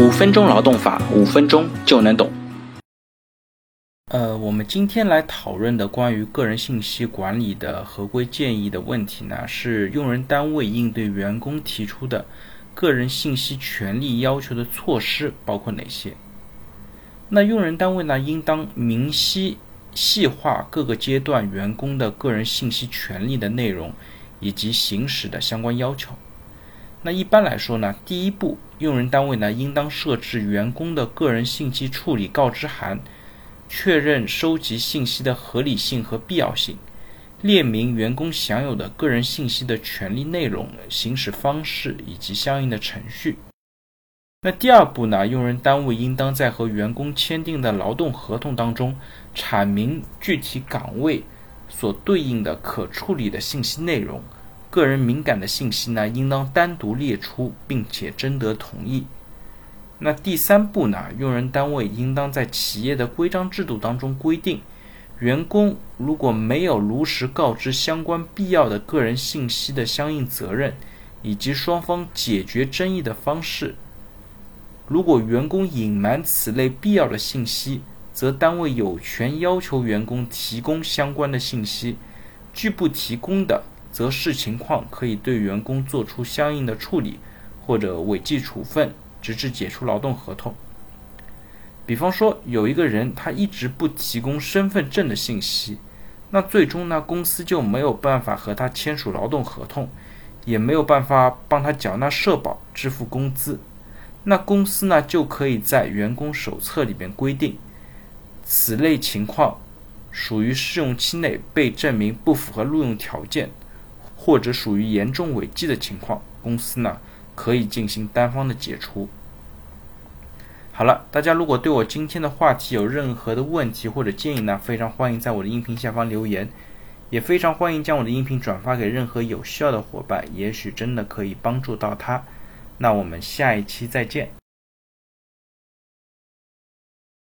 五分钟劳动法，五分钟就能懂。呃，我们今天来讨论的关于个人信息管理的合规建议的问题呢，是用人单位应对员工提出的个人信息权利要求的措施包括哪些？那用人单位呢，应当明晰细化各个阶段员工的个人信息权利的内容以及行使的相关要求。那一般来说呢，第一步，用人单位呢应当设置员工的个人信息处理告知函。确认收集信息的合理性和必要性，列明员工享有的个人信息的权利内容、行使方式以及相应的程序。那第二步呢？用人单位应当在和员工签订的劳动合同当中，阐明具体岗位所对应的可处理的信息内容，个人敏感的信息呢，应当单独列出，并且征得同意。那第三步呢？用人单位应当在企业的规章制度当中规定，员工如果没有如实告知相关必要的个人信息的相应责任，以及双方解决争议的方式。如果员工隐瞒此类必要的信息，则单位有权要求员工提供相关的信息。拒不提供的，则视情况可以对员工做出相应的处理，或者违纪处分。直至解除劳动合同。比方说，有一个人他一直不提供身份证的信息，那最终呢，公司就没有办法和他签署劳动合同，也没有办法帮他缴纳社保、支付工资。那公司呢，就可以在员工手册里边规定，此类情况属于试用期内被证明不符合录用条件，或者属于严重违纪的情况，公司呢。可以进行单方的解除。好了，大家如果对我今天的话题有任何的问题或者建议呢，非常欢迎在我的音频下方留言，也非常欢迎将我的音频转发给任何有需要的伙伴，也许真的可以帮助到他。那我们下一期再见。